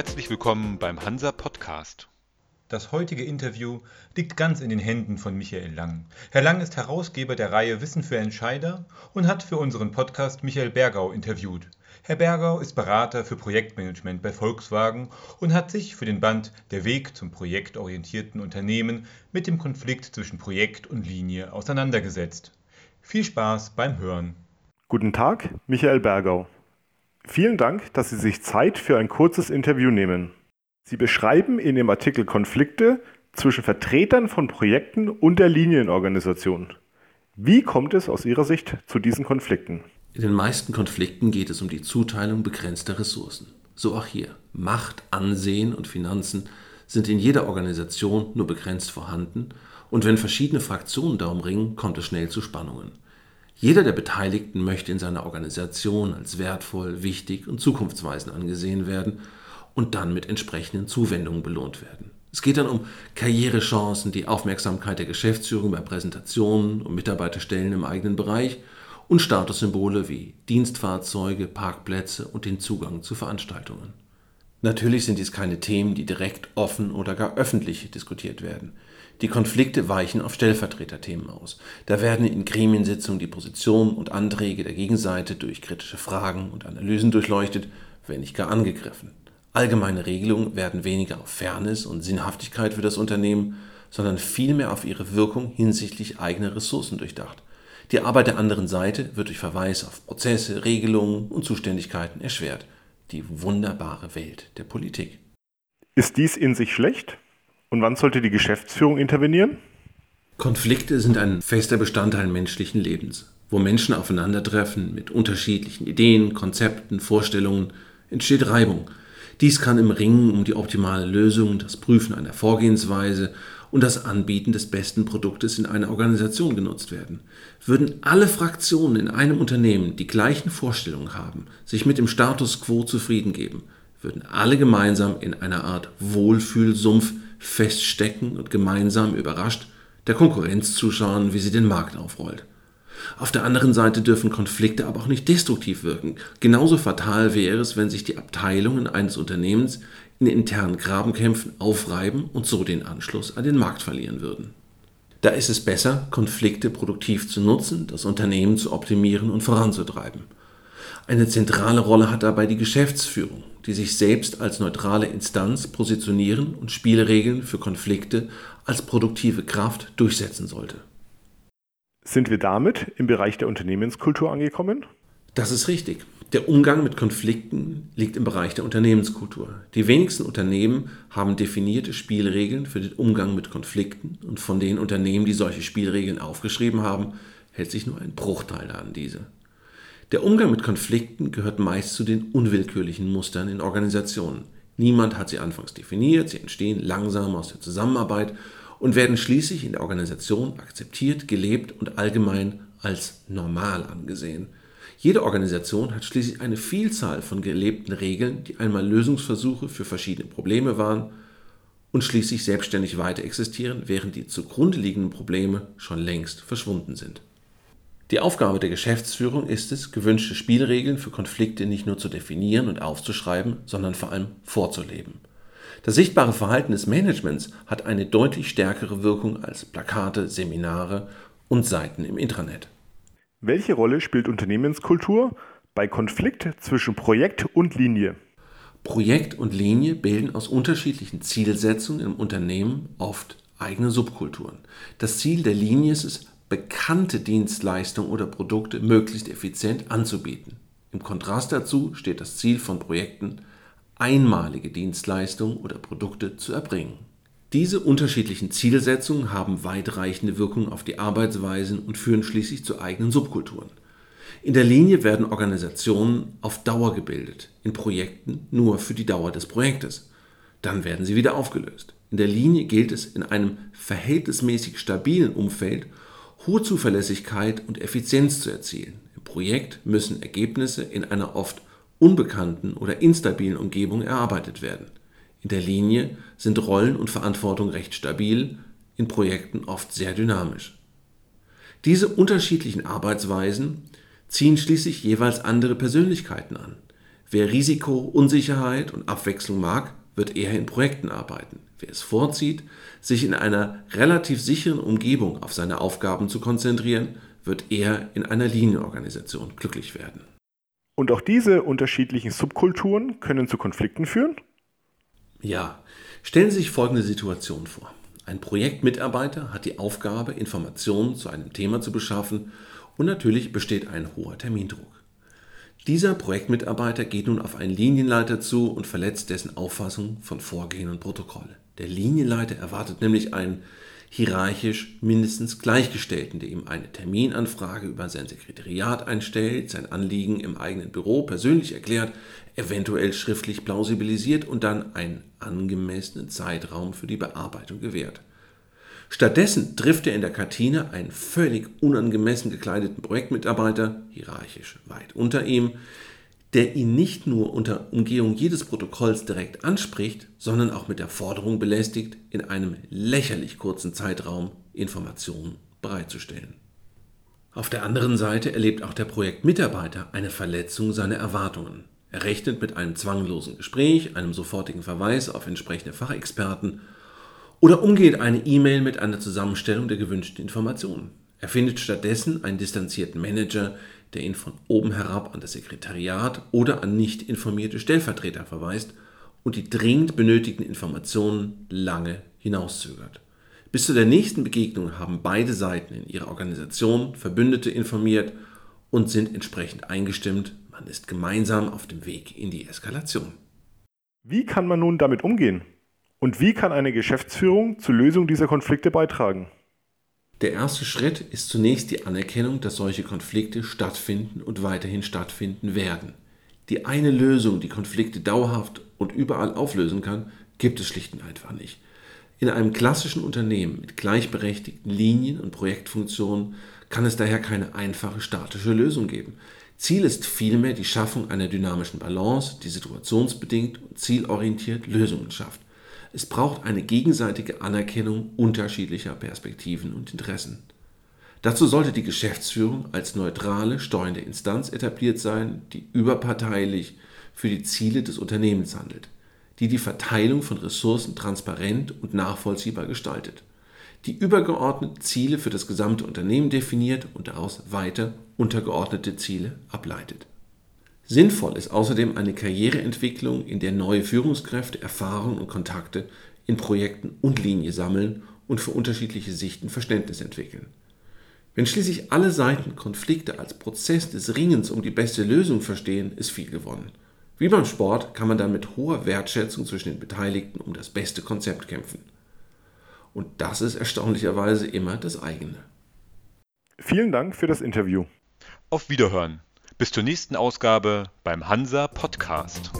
Herzlich willkommen beim Hansa Podcast. Das heutige Interview liegt ganz in den Händen von Michael Lang. Herr Lang ist Herausgeber der Reihe Wissen für Entscheider und hat für unseren Podcast Michael Bergau interviewt. Herr Bergau ist Berater für Projektmanagement bei Volkswagen und hat sich für den Band Der Weg zum projektorientierten Unternehmen mit dem Konflikt zwischen Projekt und Linie auseinandergesetzt. Viel Spaß beim Hören. Guten Tag, Michael Bergau. Vielen Dank, dass Sie sich Zeit für ein kurzes Interview nehmen. Sie beschreiben in Ihrem Artikel Konflikte zwischen Vertretern von Projekten und der Linienorganisation. Wie kommt es aus Ihrer Sicht zu diesen Konflikten? In den meisten Konflikten geht es um die Zuteilung begrenzter Ressourcen. So auch hier. Macht, Ansehen und Finanzen sind in jeder Organisation nur begrenzt vorhanden und wenn verschiedene Fraktionen darum ringen, kommt es schnell zu Spannungen. Jeder der Beteiligten möchte in seiner Organisation als wertvoll, wichtig und zukunftsweisend angesehen werden und dann mit entsprechenden Zuwendungen belohnt werden. Es geht dann um Karrierechancen, die Aufmerksamkeit der Geschäftsführung bei Präsentationen und Mitarbeiterstellen im eigenen Bereich und Statussymbole wie Dienstfahrzeuge, Parkplätze und den Zugang zu Veranstaltungen. Natürlich sind dies keine Themen, die direkt offen oder gar öffentlich diskutiert werden. Die Konflikte weichen auf Stellvertreterthemen aus. Da werden in Gremiensitzungen die Positionen und Anträge der Gegenseite durch kritische Fragen und Analysen durchleuchtet, wenn nicht gar angegriffen. Allgemeine Regelungen werden weniger auf Fairness und Sinnhaftigkeit für das Unternehmen, sondern vielmehr auf ihre Wirkung hinsichtlich eigener Ressourcen durchdacht. Die Arbeit der anderen Seite wird durch Verweis auf Prozesse, Regelungen und Zuständigkeiten erschwert. Die wunderbare Welt der Politik. Ist dies in sich schlecht? Und wann sollte die Geschäftsführung intervenieren? Konflikte sind ein fester Bestandteil menschlichen Lebens. Wo Menschen aufeinandertreffen mit unterschiedlichen Ideen, Konzepten, Vorstellungen, entsteht Reibung. Dies kann im Ringen um die optimale Lösung, das Prüfen einer Vorgehensweise und das Anbieten des besten Produktes in einer Organisation genutzt werden. Würden alle Fraktionen in einem Unternehmen die gleichen Vorstellungen haben, sich mit dem Status quo zufrieden geben, würden alle gemeinsam in einer Art Wohlfühlsumpf feststecken und gemeinsam überrascht der Konkurrenz zuschauen, wie sie den Markt aufrollt. Auf der anderen Seite dürfen Konflikte aber auch nicht destruktiv wirken. Genauso fatal wäre es, wenn sich die Abteilungen eines Unternehmens in internen Grabenkämpfen aufreiben und so den Anschluss an den Markt verlieren würden. Da ist es besser, Konflikte produktiv zu nutzen, das Unternehmen zu optimieren und voranzutreiben. Eine zentrale Rolle hat dabei die Geschäftsführung, die sich selbst als neutrale Instanz positionieren und Spielregeln für Konflikte als produktive Kraft durchsetzen sollte. Sind wir damit im Bereich der Unternehmenskultur angekommen? Das ist richtig. Der Umgang mit Konflikten liegt im Bereich der Unternehmenskultur. Die wenigsten Unternehmen haben definierte Spielregeln für den Umgang mit Konflikten und von den Unternehmen, die solche Spielregeln aufgeschrieben haben, hält sich nur ein Bruchteil an diese. Der Umgang mit Konflikten gehört meist zu den unwillkürlichen Mustern in Organisationen. Niemand hat sie anfangs definiert, sie entstehen langsam aus der Zusammenarbeit und werden schließlich in der Organisation akzeptiert, gelebt und allgemein als normal angesehen. Jede Organisation hat schließlich eine Vielzahl von gelebten Regeln, die einmal Lösungsversuche für verschiedene Probleme waren und schließlich selbstständig weiter existieren, während die zugrunde liegenden Probleme schon längst verschwunden sind. Die Aufgabe der Geschäftsführung ist es, gewünschte Spielregeln für Konflikte nicht nur zu definieren und aufzuschreiben, sondern vor allem vorzuleben. Das sichtbare Verhalten des Managements hat eine deutlich stärkere Wirkung als Plakate, Seminare und Seiten im Intranet. Welche Rolle spielt Unternehmenskultur bei Konflikt zwischen Projekt und Linie? Projekt und Linie bilden aus unterschiedlichen Zielsetzungen im Unternehmen oft eigene Subkulturen. Das Ziel der Linie ist es, bekannte Dienstleistungen oder Produkte möglichst effizient anzubieten. Im Kontrast dazu steht das Ziel von Projekten, einmalige Dienstleistungen oder Produkte zu erbringen. Diese unterschiedlichen Zielsetzungen haben weitreichende Wirkungen auf die Arbeitsweisen und führen schließlich zu eigenen Subkulturen. In der Linie werden Organisationen auf Dauer gebildet, in Projekten nur für die Dauer des Projektes. Dann werden sie wieder aufgelöst. In der Linie gilt es, in einem verhältnismäßig stabilen Umfeld hohe Zuverlässigkeit und Effizienz zu erzielen. Im Projekt müssen Ergebnisse in einer oft unbekannten oder instabilen Umgebung erarbeitet werden. In der Linie sind Rollen und Verantwortung recht stabil, in Projekten oft sehr dynamisch. Diese unterschiedlichen Arbeitsweisen ziehen schließlich jeweils andere Persönlichkeiten an. Wer Risiko, Unsicherheit und Abwechslung mag, wird eher in Projekten arbeiten. Wer es vorzieht, sich in einer relativ sicheren Umgebung auf seine Aufgaben zu konzentrieren, wird eher in einer Linienorganisation glücklich werden. Und auch diese unterschiedlichen Subkulturen können zu Konflikten führen? Ja, stellen Sie sich folgende Situation vor. Ein Projektmitarbeiter hat die Aufgabe, Informationen zu einem Thema zu beschaffen und natürlich besteht ein hoher Termindruck. Dieser Projektmitarbeiter geht nun auf einen Linienleiter zu und verletzt dessen Auffassung von Vorgehen und Protokoll. Der Linienleiter erwartet nämlich einen hierarchisch mindestens Gleichgestellten, der ihm eine Terminanfrage über sein Sekretariat einstellt, sein Anliegen im eigenen Büro persönlich erklärt, eventuell schriftlich plausibilisiert und dann einen angemessenen Zeitraum für die Bearbeitung gewährt. Stattdessen trifft er in der Kantine einen völlig unangemessen gekleideten Projektmitarbeiter, hierarchisch weit unter ihm, der ihn nicht nur unter Umgehung jedes Protokolls direkt anspricht, sondern auch mit der Forderung belästigt, in einem lächerlich kurzen Zeitraum Informationen bereitzustellen. Auf der anderen Seite erlebt auch der Projektmitarbeiter eine Verletzung seiner Erwartungen. Er rechnet mit einem zwanglosen Gespräch, einem sofortigen Verweis auf entsprechende Fachexperten oder umgeht eine E-Mail mit einer Zusammenstellung der gewünschten Informationen. Er findet stattdessen einen distanzierten Manager, der ihn von oben herab an das Sekretariat oder an nicht informierte Stellvertreter verweist und die dringend benötigten Informationen lange hinauszögert. Bis zu der nächsten Begegnung haben beide Seiten in ihrer Organisation Verbündete informiert und sind entsprechend eingestimmt. Man ist gemeinsam auf dem Weg in die Eskalation. Wie kann man nun damit umgehen? Und wie kann eine Geschäftsführung zur Lösung dieser Konflikte beitragen? Der erste Schritt ist zunächst die Anerkennung, dass solche Konflikte stattfinden und weiterhin stattfinden werden. Die eine Lösung, die Konflikte dauerhaft und überall auflösen kann, gibt es schlicht und einfach nicht. In einem klassischen Unternehmen mit gleichberechtigten Linien und Projektfunktionen kann es daher keine einfache statische Lösung geben. Ziel ist vielmehr die Schaffung einer dynamischen Balance, die situationsbedingt und zielorientiert Lösungen schafft. Es braucht eine gegenseitige Anerkennung unterschiedlicher Perspektiven und Interessen. Dazu sollte die Geschäftsführung als neutrale, steuernde Instanz etabliert sein, die überparteilich für die Ziele des Unternehmens handelt, die die Verteilung von Ressourcen transparent und nachvollziehbar gestaltet, die übergeordnete Ziele für das gesamte Unternehmen definiert und daraus weiter untergeordnete Ziele ableitet. Sinnvoll ist außerdem eine Karriereentwicklung, in der neue Führungskräfte Erfahrungen und Kontakte in Projekten und Linie sammeln und für unterschiedliche Sichten Verständnis entwickeln. Wenn schließlich alle Seiten Konflikte als Prozess des Ringens um die beste Lösung verstehen, ist viel gewonnen. Wie beim Sport kann man dann mit hoher Wertschätzung zwischen den Beteiligten um das beste Konzept kämpfen. Und das ist erstaunlicherweise immer das eigene. Vielen Dank für das Interview. Auf Wiederhören. Bis zur nächsten Ausgabe beim Hansa Podcast.